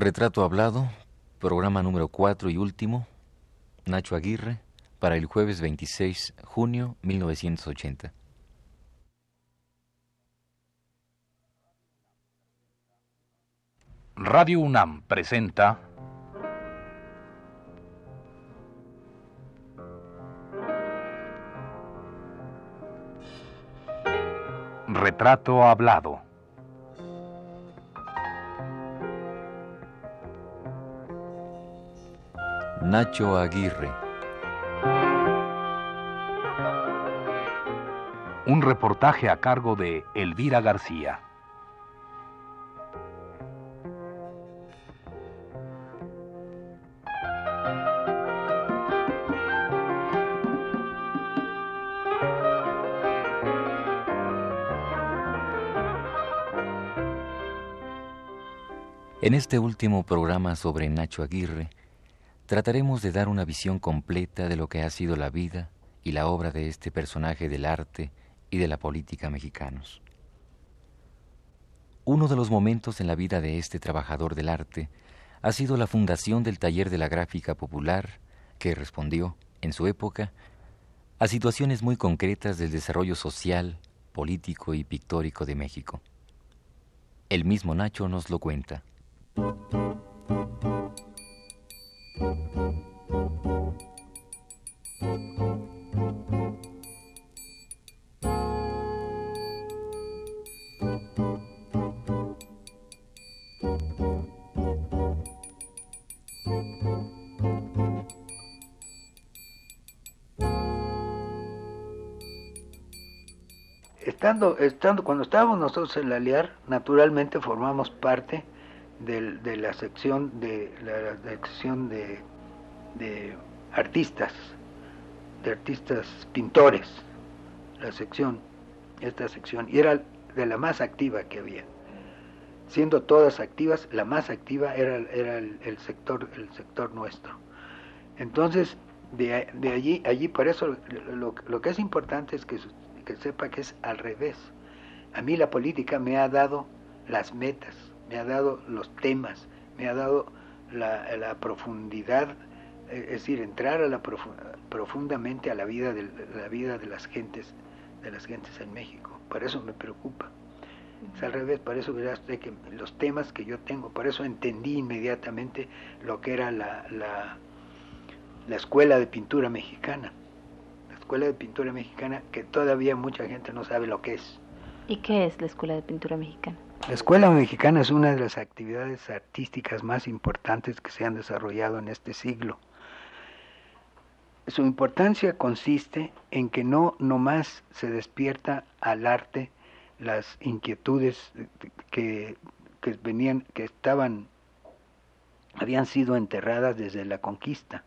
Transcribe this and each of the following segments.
Retrato Hablado, programa número 4 y último, Nacho Aguirre, para el jueves 26 junio 1980. Radio UNAM presenta Retrato Hablado. Nacho Aguirre. Un reportaje a cargo de Elvira García. En este último programa sobre Nacho Aguirre, trataremos de dar una visión completa de lo que ha sido la vida y la obra de este personaje del arte y de la política mexicanos. Uno de los momentos en la vida de este trabajador del arte ha sido la fundación del Taller de la Gráfica Popular, que respondió, en su época, a situaciones muy concretas del desarrollo social, político y pictórico de México. El mismo Nacho nos lo cuenta. Estando, estando, cuando estábamos nosotros en la LIAR, naturalmente formamos parte de, la sección de la, sección de, de, artistas, de artistas pintores, la sección, esta sección, y era de la más activa que había. Siendo todas activas, la más activa era, era el, sector, el sector nuestro. Entonces, de, de, allí, allí por eso lo, lo, que es importante es que, que sepa que es al revés. A mí la política me ha dado las metas, me ha dado los temas, me ha dado la, profundidad, es decir, entrar a la profundamente a la vida de la vida de las gentes, de las gentes en México. Por eso me preocupa. Es al revés, por eso verás que los temas que yo tengo, por eso entendí inmediatamente lo que era la, la escuela de pintura mexicana. La escuela de pintura mexicana que todavía mucha gente no sabe lo que es. ¿Y qué es la escuela de pintura mexicana? La escuela mexicana es una de las actividades artísticas más importantes que se han desarrollado en este siglo. Su importancia consiste en que no nomás se despierta al arte las inquietudes que, venían, que estaban, habían sido enterradas desde la conquista.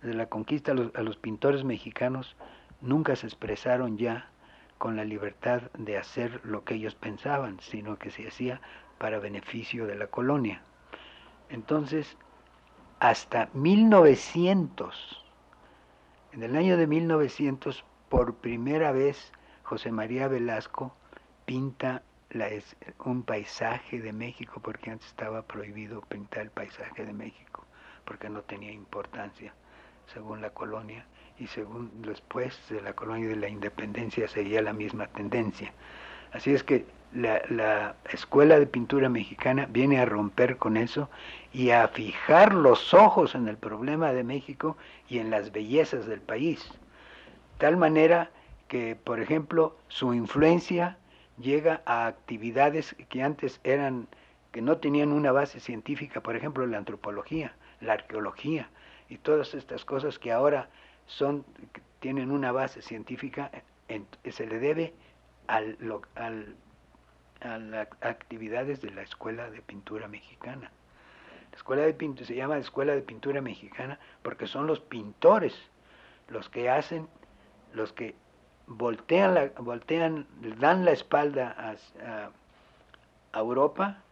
Desde la conquista a los pintores mexicanos nunca se expresaron ya con la libertad de hacer lo que ellos pensaban, sino que se hacía para beneficio de la colonia. Entonces, hasta 1900, en el año de 1900, por primera vez, José María Velasco pinta un paisaje de México, porque antes estaba prohibido pintar el paisaje de México, porque no tenía importancia, según la colonia y según después de la colonia y de la independencia seguía la misma tendencia. Así es que la, la, escuela de pintura mexicana viene a romper con eso y a fijar los ojos en el problema de México y en las bellezas del país. Tal manera que, por ejemplo, su influencia llega a actividades que antes eran, que no tenían una base científica, por ejemplo, la antropología, la arqueología y todas estas cosas que ahora son, tienen una base científica, se le debe al, al, a las actividades de la Escuela de Pintura Mexicana. La escuela de pintura se llama Escuela de Pintura Mexicana porque son los pintores los que hacen, los que voltean, la, voltean dan la espalda a, a, Europa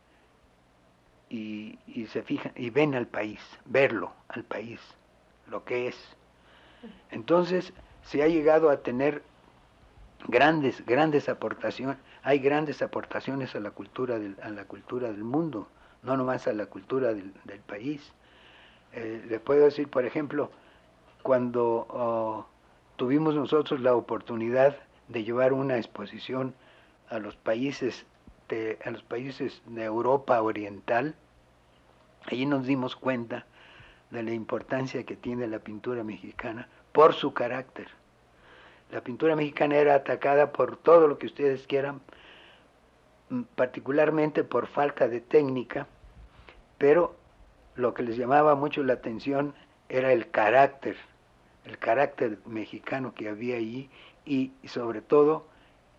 y, y, se fijan y ven al país, verlo al país, lo que es. Entonces se ha llegado a tener grandes, grandes aportaciones, hay grandes aportaciones a la cultura del, a la cultura del mundo, no nomás a la cultura del, país. Eh, le puedo decir, por ejemplo, cuando oh, tuvimos nosotros la oportunidad de llevar una exposición a los países de, a los países de Europa Oriental, allí nos dimos cuenta de la importancia que tiene la pintura mexicana por su carácter. La pintura mexicana era atacada por todo lo que ustedes quieran, mm, particularmente por falta de técnica, pero lo que les llamaba mucho la atención era el carácter, el carácter mexicano que había allí y sobre todo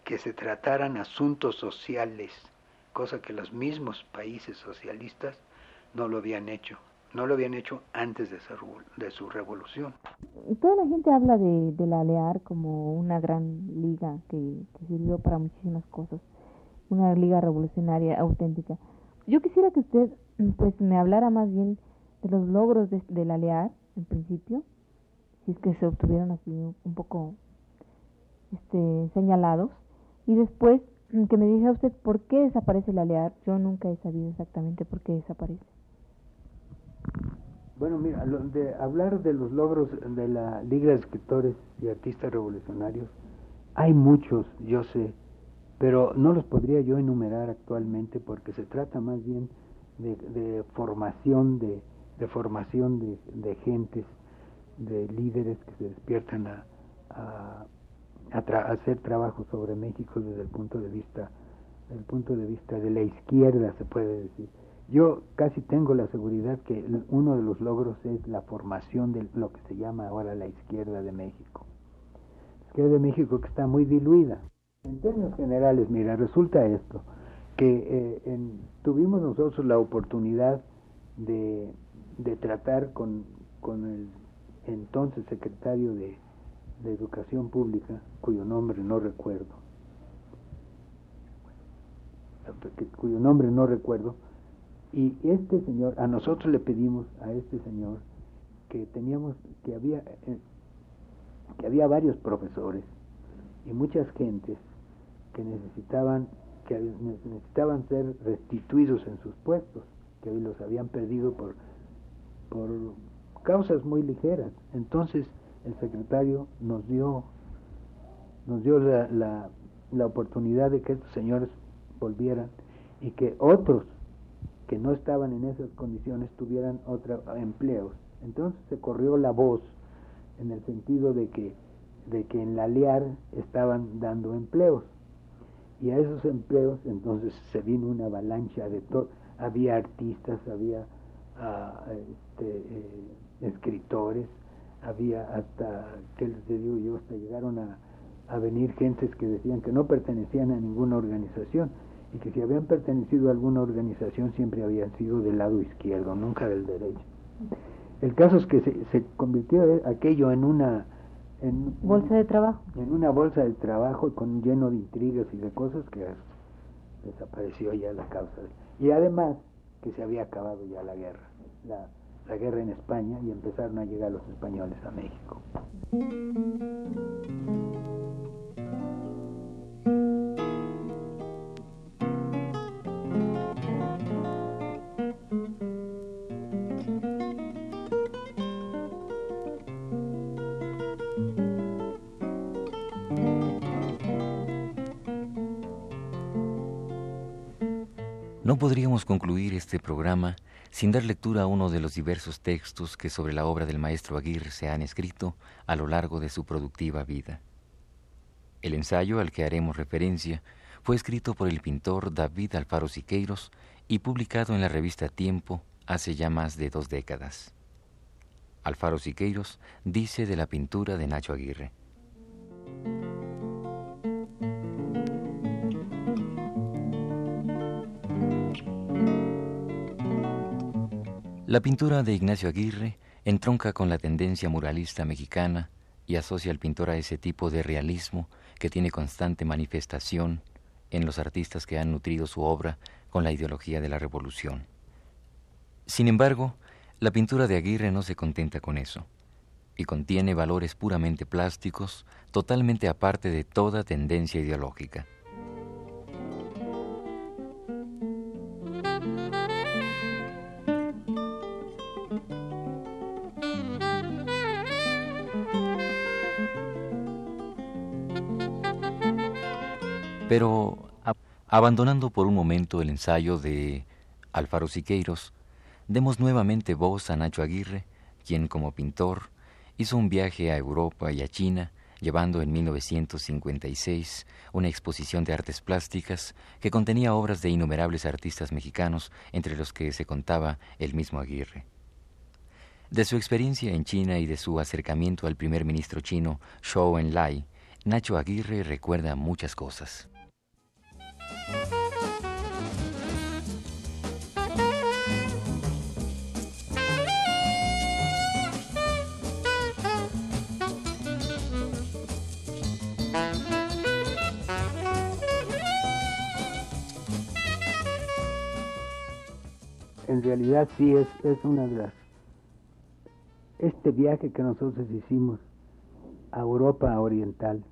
que se trataran asuntos sociales, cosa que los mismos países socialistas no lo habían hecho, no lo habían hecho antes de su, de su revolución. Toda la gente habla de, la ALEAR como una gran liga que, sirvió para muchísimas cosas, una liga revolucionaria auténtica. Yo quisiera que usted pues me hablara más bien de los logros de, la ALEAR en principio, si es que se obtuvieron así un poco este, señalados, y después mm, que me diga usted por qué desaparece la LEAR, yo nunca he sabido exactamente por qué desaparece. Bueno, mira, de hablar de los logros de la Liga de Escritores y Artistas Revolucionarios, hay muchos, yo sé, pero no los podría yo enumerar actualmente porque se trata más bien de, formación de, de formación de, gentes, de líderes que se despiertan a a hacer trabajo sobre México desde el punto de vista del punto de vista de la izquierda se puede decir yo casi tengo la seguridad que uno de los logros es la formación de lo que se llama ahora la izquierda de México. Izquierda de México que está muy diluida. En términos generales mira resulta esto que eh, tuvimos nosotros la oportunidad de, de tratar con, con el entonces secretario de de Educación Pública, cuyo nombre no recuerdo, cuyo nombre no recuerdo, y este señor, a nosotros le pedimos a este señor que teníamos, que había, eh, que había varios profesores y muchas gentes que necesitaban, que necesitaban ser restituidos en sus puestos, que los habían perdido por, por causas muy ligeras. Entonces, el secretario nos dio, nos dio la, la, oportunidad de que estos señores volvieran y que otros que no estaban en esas condiciones tuvieran otros empleos. Entonces se corrió la voz en el sentido de que, de que en la LIAR estaban dando empleos. Y a esos empleos entonces se vino una avalancha de todo. Había artistas, había ah, este, eh, escritores, había hasta, ¿qué les digo yo? Hasta llegaron a, a venir gentes que decían que no pertenecían a ninguna organización y que si habían pertenecido a alguna organización siempre habían sido del lado izquierdo, nunca del derecho. El caso es que se, se convirtió aquello en una en, bolsa de trabajo. En una bolsa de trabajo con lleno de intrigas y de cosas que desapareció ya la causa. Y además que se había acabado ya la guerra. La, la guerra en España y empezaron a llegar los españoles a México. No podríamos concluir este programa sin dar lectura a uno de los diversos textos que sobre la obra del maestro Aguirre se han escrito a lo largo de su productiva vida. El ensayo al que haremos referencia fue escrito por el pintor David Alfaro Siqueiros y publicado en la revista Tiempo hace ya más de dos décadas. Alfaro Siqueiros dice de la pintura de Nacho Aguirre. La pintura de Ignacio Aguirre entronca con la tendencia muralista mexicana y asocia al pintor a ese tipo de realismo que tiene constante manifestación en los artistas que han nutrido su obra con la ideología de la revolución. Sin embargo, la pintura de Aguirre no se contenta con eso, y contiene valores puramente plásticos, totalmente aparte de toda tendencia ideológica. Pero abandonando por un momento el ensayo de Alfaro Siqueiros, demos nuevamente voz a Nacho Aguirre, quien como pintor hizo un viaje a Europa y a China, llevando en 1956 una exposición de artes plásticas que contenía obras de innumerables artistas mexicanos, entre los que se contaba el mismo Aguirre. De su experiencia en China y de su acercamiento al primer ministro chino Zhou Enlai, Nacho Aguirre recuerda muchas cosas. En realidad sí es, es una de las... Este viaje que nosotros hicimos a Europa Oriental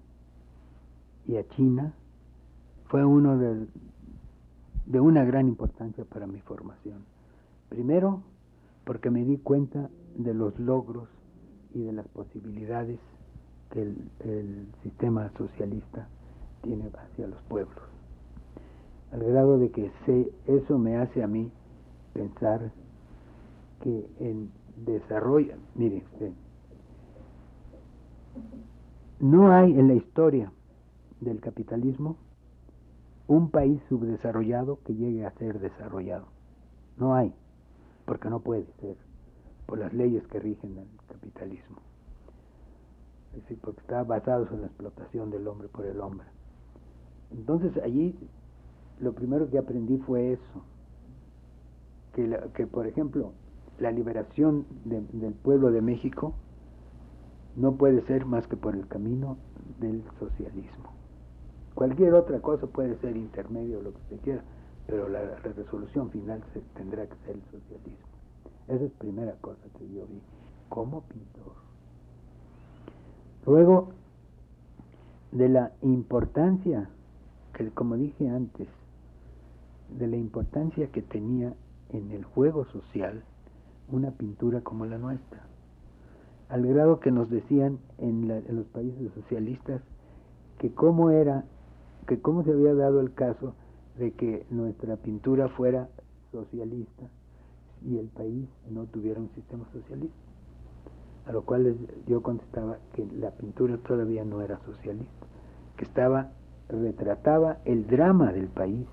y a China fue uno de, de una gran importancia para mi formación. Primero, porque me di cuenta de los logros y de las posibilidades que el, sistema socialista tiene hacia los pueblos. Al grado de que sé, eso me hace a mí pensar que en desarrollo, mire usted, no hay en la historia del capitalismo un país subdesarrollado que llegue a ser desarrollado. No hay, porque no puede ser, por las leyes que rigen el capitalismo. Es decir, porque está basado en la explotación del hombre por el hombre. Entonces allí lo primero que aprendí fue eso, que, que por ejemplo la liberación del pueblo de México no puede ser más que por el camino del socialismo. Cualquier otra cosa puede ser intermedio, lo que se quiera, pero la, resolución final se, tendrá que ser el socialismo. Esa es la primera cosa que yo vi como pintor. Luego, de la importancia, que como dije antes, de la importancia que tenía en el juego social una pintura como la nuestra, al grado que nos decían en, en los países socialistas que cómo era que cómo se había dado el caso de que nuestra pintura fuera socialista y el país no tuviera un sistema socialista. A lo cual yo contestaba que la pintura todavía no era socialista, que estaba retrataba el drama del país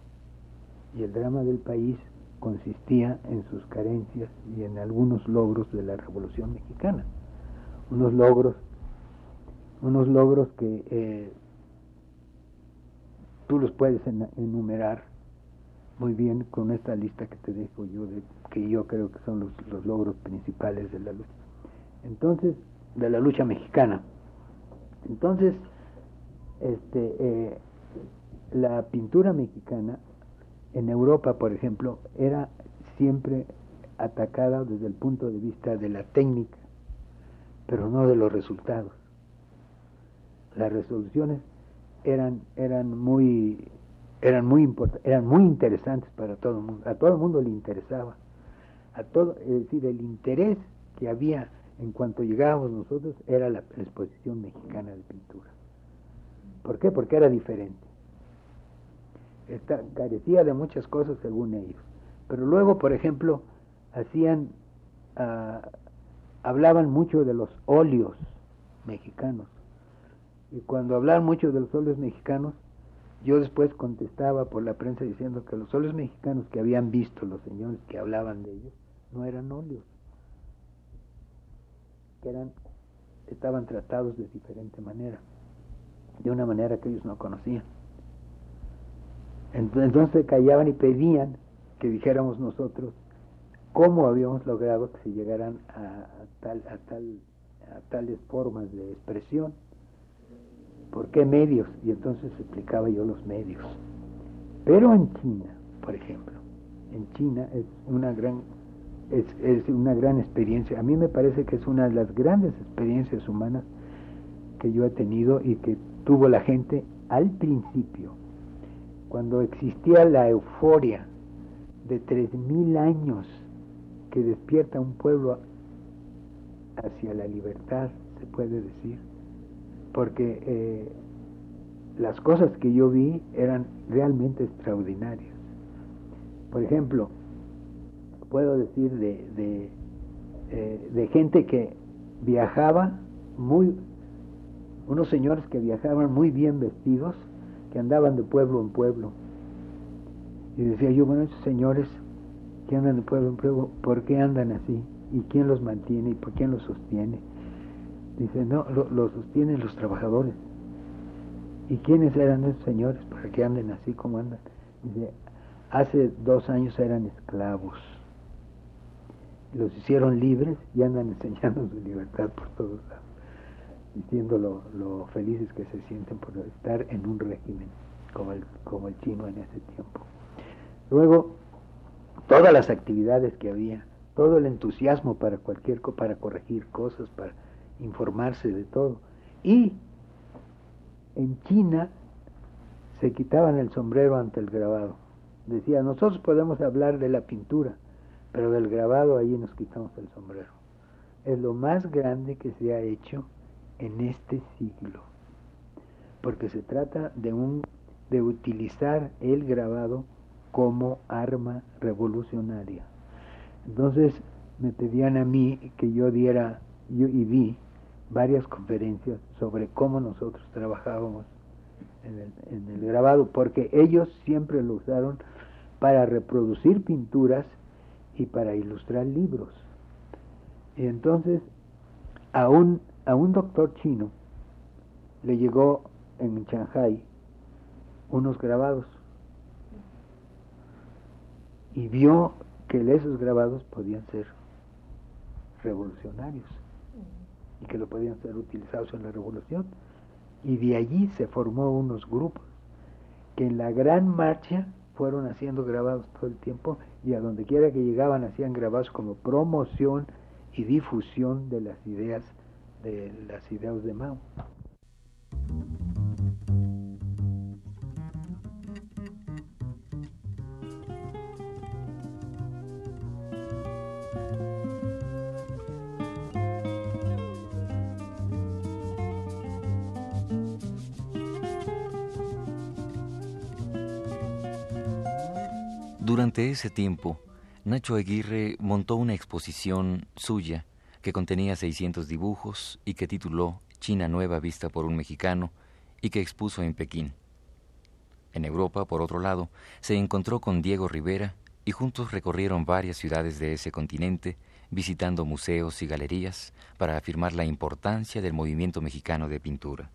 y el drama del país consistía en sus carencias y en algunos logros de la Revolución Mexicana, unos logros, unos logros que eh, tú los puedes enumerar muy bien con esta lista que te dejo yo, de, que yo creo que son los, logros principales de la lucha. Entonces, de la lucha mexicana. Entonces, este, eh, la pintura mexicana en Europa, por ejemplo, era siempre atacada desde el punto de vista de la técnica, pero no de los resultados. Las resoluciones eran, eran muy eran muy eran muy interesantes para todo el mundo, a todo el mundo le interesaba, a todo, es decir, el interés que había en cuanto llegábamos nosotros era la, exposición mexicana de pintura. ¿Por qué? Porque era diferente. carecía de muchas cosas según ellos. Pero luego, por ejemplo, hacían, ah, hablaban mucho de los óleos mexicanos y cuando hablaban mucho de los óleos mexicanos, yo después contestaba por la prensa diciendo que los óleos mexicanos que habían visto los señores que hablaban de ellos no eran óleos, que eran, estaban tratados de diferente manera, de una manera que ellos no conocían. Entonces callaban y pedían que dijéramos nosotros cómo habíamos logrado que se llegaran a, tal, a, tal, a tales formas de expresión ¿Por qué medios? Y entonces explicaba yo los medios. Pero en China, por ejemplo, en China es una gran es, es, una gran experiencia. A mí me parece que es una de las grandes experiencias humanas que yo he tenido y que tuvo la gente al principio, cuando existía la euforia de tres mil años que despierta un pueblo hacia la libertad, se puede decir porque eh, las cosas que yo vi eran realmente extraordinarias. Por ejemplo, puedo decir de, de, eh, de gente que viajaba muy, unos señores que viajaban muy bien vestidos, que andaban de pueblo en pueblo. Y decía yo, bueno, esos señores que andan de pueblo en pueblo, ¿por qué andan así? ¿Y quién los mantiene? ¿Y por quién los sostiene? Dice, no, lo, sostienen los trabajadores. ¿Y quiénes eran esos señores para que anden así como andan? Dice, hace dos años eran esclavos. Los hicieron libres y andan enseñando su libertad por todos lados, diciendo lo, felices que se sienten por estar en un régimen como el, como el chino en ese tiempo. Luego, todas las actividades que había, todo el entusiasmo para cualquier para corregir cosas, para informarse de todo. Y en China se quitaban el sombrero ante el grabado. Decía, nosotros podemos hablar de la pintura, pero del grabado ahí nos quitamos el sombrero. Es lo más grande que se ha hecho en este siglo, porque se trata de un de utilizar el grabado como arma revolucionaria. Entonces me pedían a mí que yo diera yo y vi varias conferencias sobre cómo nosotros trabajábamos en el, en el, grabado, porque ellos siempre lo usaron para reproducir pinturas y para ilustrar libros. Y entonces a un, a un doctor chino le llegó en Shanghai unos grabados y vio que esos grabados podían ser revolucionarios y que lo podían ser utilizados en la revolución. Y de allí se formó unos grupos que en la gran marcha fueron haciendo grabados todo el tiempo y a donde quiera que llegaban hacían grabados como promoción y difusión de las ideas de las ideas de Mao. Durante ese tiempo, Nacho Aguirre montó una exposición suya que contenía 600 dibujos y que tituló China Nueva vista por un mexicano y que expuso en Pekín. En Europa, por otro lado, se encontró con Diego Rivera y juntos recorrieron varias ciudades de ese continente, visitando museos y galerías para afirmar la importancia del movimiento mexicano de pintura.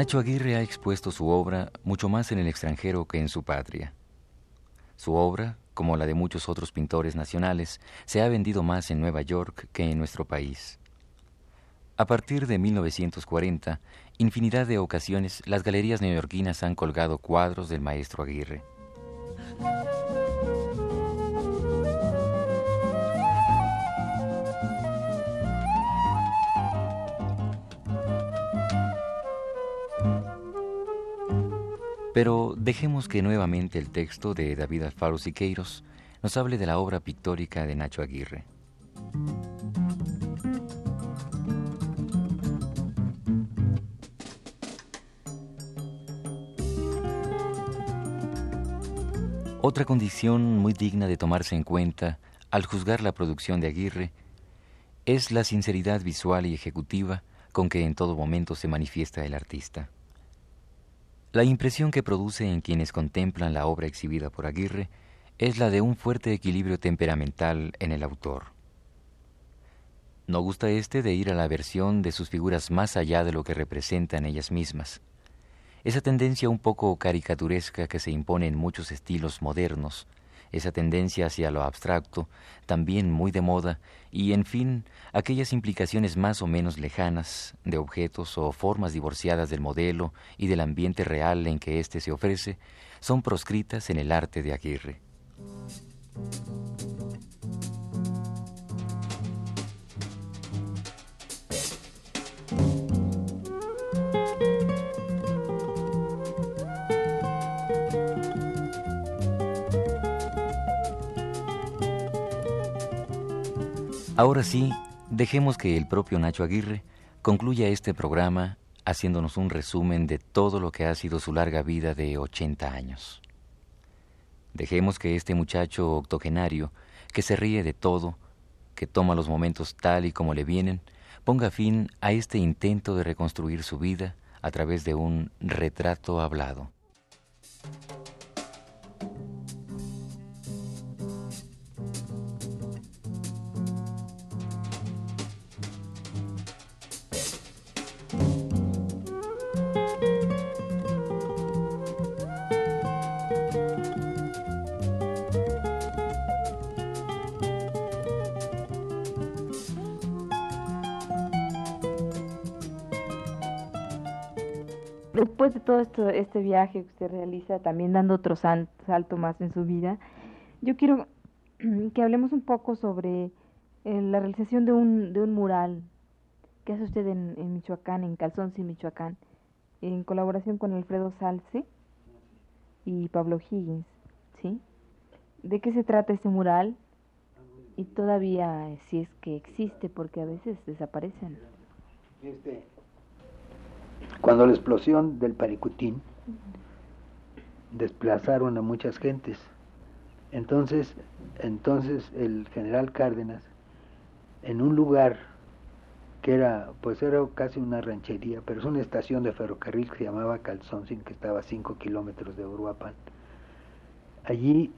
Nacho Aguirre ha expuesto su obra mucho más en el extranjero que en su patria. Su obra, como la de muchos otros pintores nacionales, se ha vendido más en Nueva York que en nuestro país. A partir de 1940, infinidad de ocasiones las galerías neoyorquinas han colgado cuadros del maestro Aguirre. Pero dejemos que nuevamente el texto de David Alfaro Siqueiros nos hable de la obra pictórica de Nacho Aguirre. Otra condición muy digna de tomarse en cuenta al juzgar la producción de Aguirre es la sinceridad visual y ejecutiva con que en todo momento se manifiesta el artista. La impresión que produce en quienes contemplan la obra exhibida por Aguirre es la de un fuerte equilibrio temperamental en el autor. No gusta éste de ir a la versión de sus figuras más allá de lo que representan ellas mismas. Esa tendencia un poco caricaturesca que se impone en muchos estilos modernos, esa tendencia hacia lo abstracto, también muy de moda, y en fin, aquellas implicaciones más o menos lejanas de objetos o formas divorciadas del modelo y del ambiente real en que éste se ofrece, son proscritas en el arte de Aguirre. Ahora sí, dejemos que el propio Nacho Aguirre concluya este programa haciéndonos un resumen de todo lo que ha sido su larga vida de 80 años. Dejemos que este muchacho octogenario, que se ríe de todo, que toma los momentos tal y como le vienen, ponga fin a este intento de reconstruir su vida a través de un retrato hablado. De todo esto, este viaje que usted realiza, también dando otro salto más en su vida, yo quiero que hablemos un poco sobre eh, la realización de un, de un mural que hace usted en, en Michoacán, en Calzonsi, Michoacán, en colaboración con Alfredo Salce y Pablo Higgins, ¿sí? ¿De qué se trata este mural? Y todavía, si es que existe, porque a veces desaparecen. Este, cuando la explosión del Paricutín desplazaron a muchas gentes. Entonces, entonces el general Cárdenas, en un lugar que era, pues era casi una ranchería, pero es una estación de ferrocarril que se llamaba Calzoncin, que estaba a 5 kilómetros de Uruapan. Allí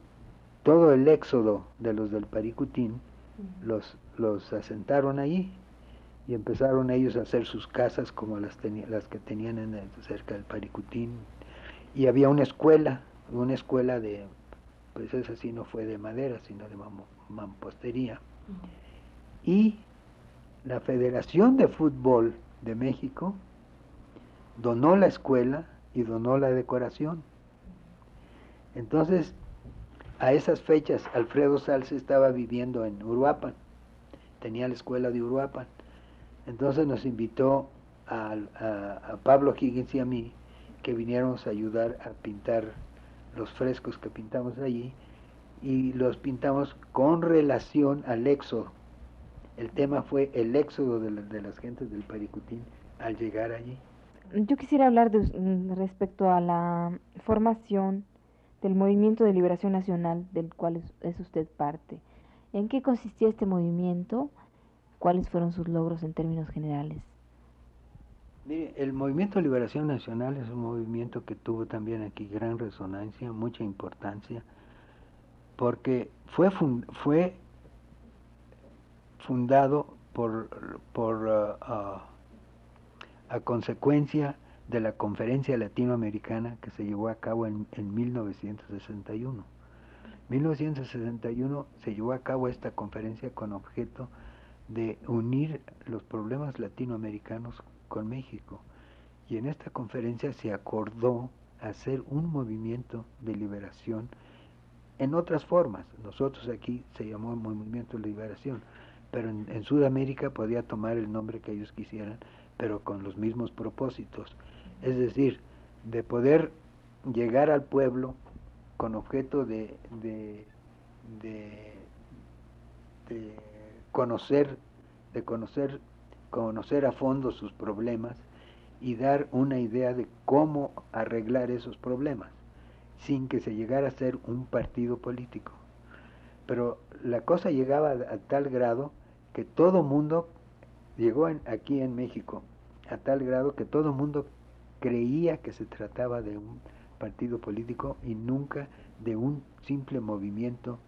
todo el éxodo de los del Paricutín los, los asentaron allí y empezaron ellos a hacer sus casas como las, las que tenían en cerca del Paricutín. Y había una escuela, una escuela de, pues esa sí no fue de madera, sino de mampostería. Y la Federación de Fútbol de México donó la escuela y donó la decoración. Entonces, a esas fechas, Alfredo Salce estaba viviendo en Uruapan, tenía la escuela de Uruapan. Entonces nos invitó a, Pablo Higgins y a mí que viniéramos a ayudar a pintar los frescos que pintamos allí y los pintamos con relación al éxodo. El tema fue el éxodo de, las gentes del Paricutín al llegar allí. Yo quisiera hablar de, mm, respecto a la formación del Movimiento de Liberación Nacional del cual es usted parte. ¿En qué consistía este movimiento? ¿Cuáles fueron sus logros en términos generales? Mire, el Movimiento de Liberación Nacional es un movimiento que tuvo también aquí gran resonancia, mucha importancia, porque fue, fue fundado por, por uh, uh, a consecuencia de la conferencia latinoamericana que se llevó a cabo en, en 1961. 1961 se llevó a cabo esta conferencia con objeto de unir los problemas latinoamericanos con México. Y en esta conferencia se acordó hacer un movimiento de liberación en otras formas. Nosotros aquí se llamó Movimiento de Liberación, pero en, Sudamérica podía tomar el nombre que ellos quisieran, pero con los mismos propósitos. Es decir, de poder llegar al pueblo con objeto de, de, de conocer, de conocer, conocer a fondo sus problemas y dar una idea de cómo arreglar esos problemas, sin que se llegara a ser un partido político. Pero la cosa llegaba a, tal grado que todo mundo llegó aquí en México, a tal grado que todo mundo creía que se trataba de un partido político y nunca de un simple movimiento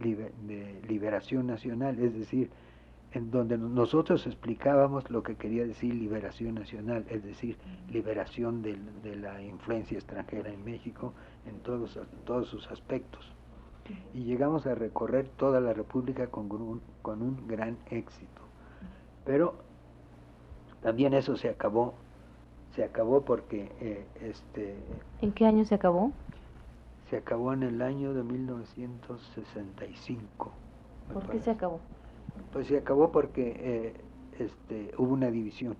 de liberación nacional, es decir, en donde nosotros explicábamos lo que quería decir liberación nacional, es decir, liberación de, la influencia extranjera en México en todos, todos sus aspectos. Y llegamos a recorrer toda la República con un, con un gran éxito. Pero también eso se acabó, se acabó porque eh, este... ¿En qué año se acabó? Se acabó en el año de 1965. ¿Por qué se acabó? Pues se acabó porque eh, este, hubo una división.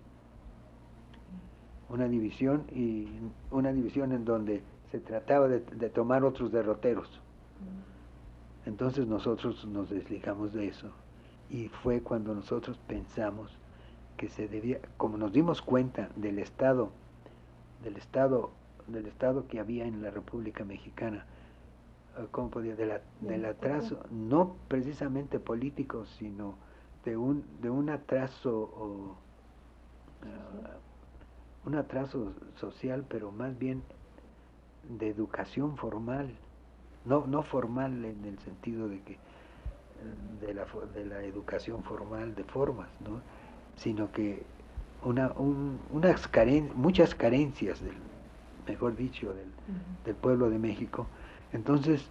Una división y una división en donde se trataba de, tomar otros derroteros. Entonces nosotros nos desligamos de eso y fue cuando nosotros pensamos que se debía, como nos dimos cuenta del estado, del estado, del estado que había en la República Mexicana, eh, ¿cómo podía? De la, del atraso, no precisamente político, sino de un, de un atraso o, uh, un atraso social, pero más bien de educación formal, no, no formal en el sentido de que de la, de la educación formal de formas, ¿no? sino que una, unas muchas carencias, del, mejor dicho, del, del pueblo de México, entonces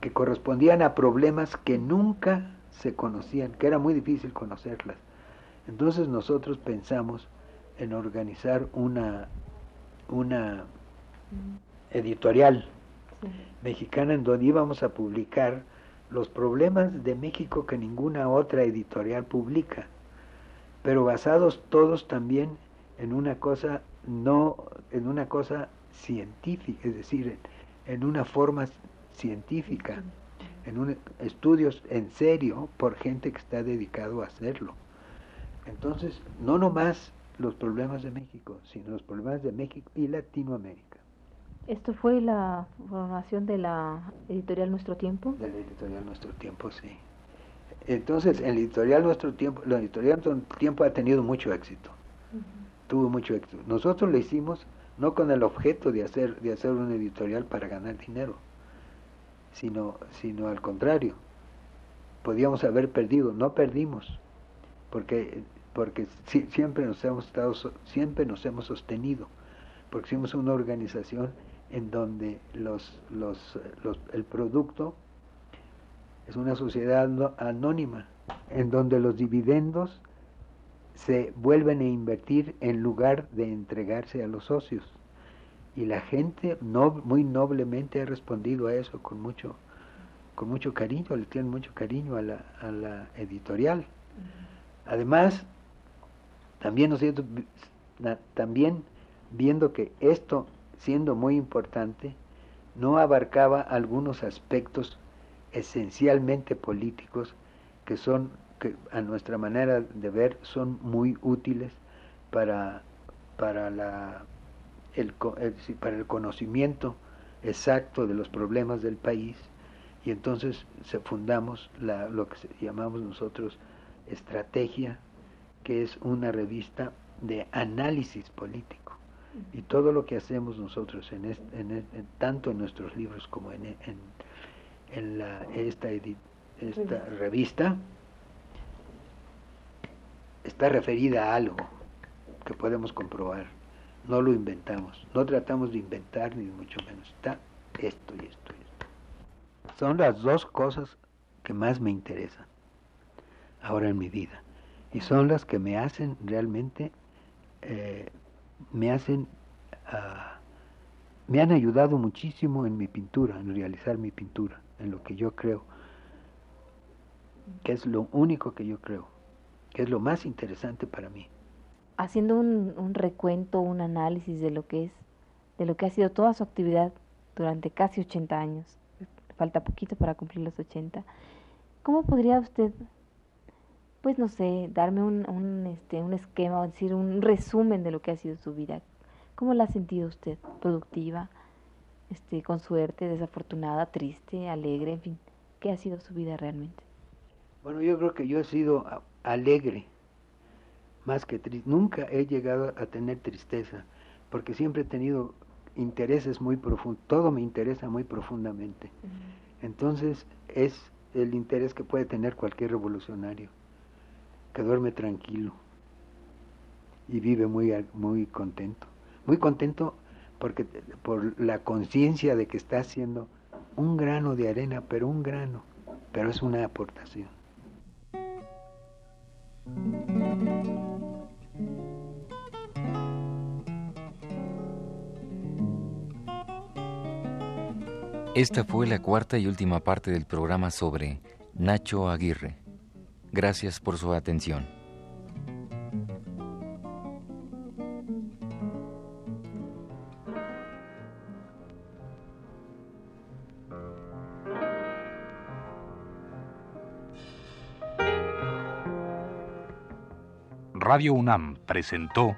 que correspondían a problemas que nunca se conocían, que era muy difícil conocerlas. Entonces nosotros pensamos en organizar una, una editorial mexicana en donde íbamos a publicar los problemas de México que ninguna otra editorial publica, pero basados todos también en una cosa no en una cosa científica, es decir, en, una forma científica, en un, estudios en serio por gente que está dedicado a hacerlo. Entonces, no nomás los problemas de México, sino los problemas de México y Latinoamérica. ¿Esto fue la formación de la editorial Nuestro Tiempo? De la editorial Nuestro Tiempo, sí. Entonces, en la editorial Nuestro Tiempo, la editorial Nuestro Tiempo ha tenido mucho éxito. Tuvo mucho éxito. Nosotros lo hicimos no con el objeto de hacer de hacer una editorial para ganar dinero, sino sino al contrario. Podíamos haber perdido, no perdimos, porque porque siempre nos hemos estado siempre nos hemos sostenido, porque somos una organización en donde los, los, el producto es una sociedad anónima, en donde los dividendos se vuelven a invertir en lugar de entregarse a los socios. Y la gente no, muy noblemente ha respondido a eso con mucho, con mucho cariño, le tienen mucho cariño a la, a la editorial. Además, también, ¿no también viendo que esto siendo muy importante, no abarcaba algunos aspectos esencialmente políticos que son, que a nuestra manera de ver, son muy útiles para, para, la, el, para el conocimiento exacto de los problemas del país. Y entonces se fundamos la, lo que llamamos nosotros estrategia, que es una revista de análisis político. Y todo lo que hacemos nosotros, en, en, tanto en nuestros libros como en, en, la, esta, esta revista, está referida a algo que podemos comprobar. No lo inventamos, no tratamos de inventar ni mucho menos. Está esto y esto y esto. Son las dos cosas que más me interesan ahora en mi vida. Y son las que me hacen realmente eh, me hacen, ah, me han ayudado muchísimo en mi pintura, en realizar mi pintura, en lo que yo creo, que es lo único que yo creo, que es lo más interesante para mí. Haciendo un, un recuento, un análisis de lo que es, de lo que ha sido toda su actividad durante casi 80 años, falta poquito para cumplir los 80, ¿cómo podría usted pues no sé, darme un, un, este, un esquema, o decir, un resumen de lo que ha sido su vida. ¿Cómo la ha sentido usted? ¿Productiva? Este, ¿Con suerte? ¿Desafortunada? ¿Triste? ¿Alegre? En fin, ¿qué ha sido su vida realmente? Bueno, yo creo que yo he sido alegre, más que triste. Nunca he llegado a tener tristeza, porque siempre he tenido intereses muy profundos. Todo me interesa muy profundamente. Entonces, es el interés que puede tener cualquier revolucionario que duerme tranquilo y vive muy, muy contento. Muy contento porque por la conciencia de que está haciendo un grano de arena, pero un grano, pero es una aportación. Esta fue la cuarta y última parte del programa sobre Nacho Aguirre. Gracias por su atención. Radio UNAM presentó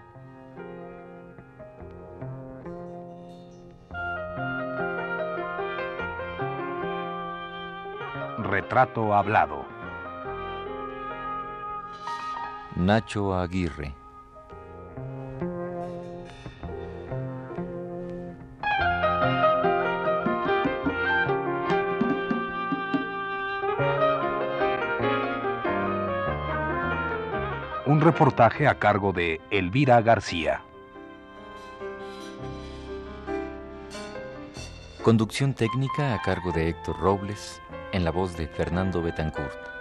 Retrato Hablado. Nacho Aguirre. Reportaje a cargo de Elvira García. Conducción técnica a cargo de Héctor Robles, en la voz de Fernando Betancourt.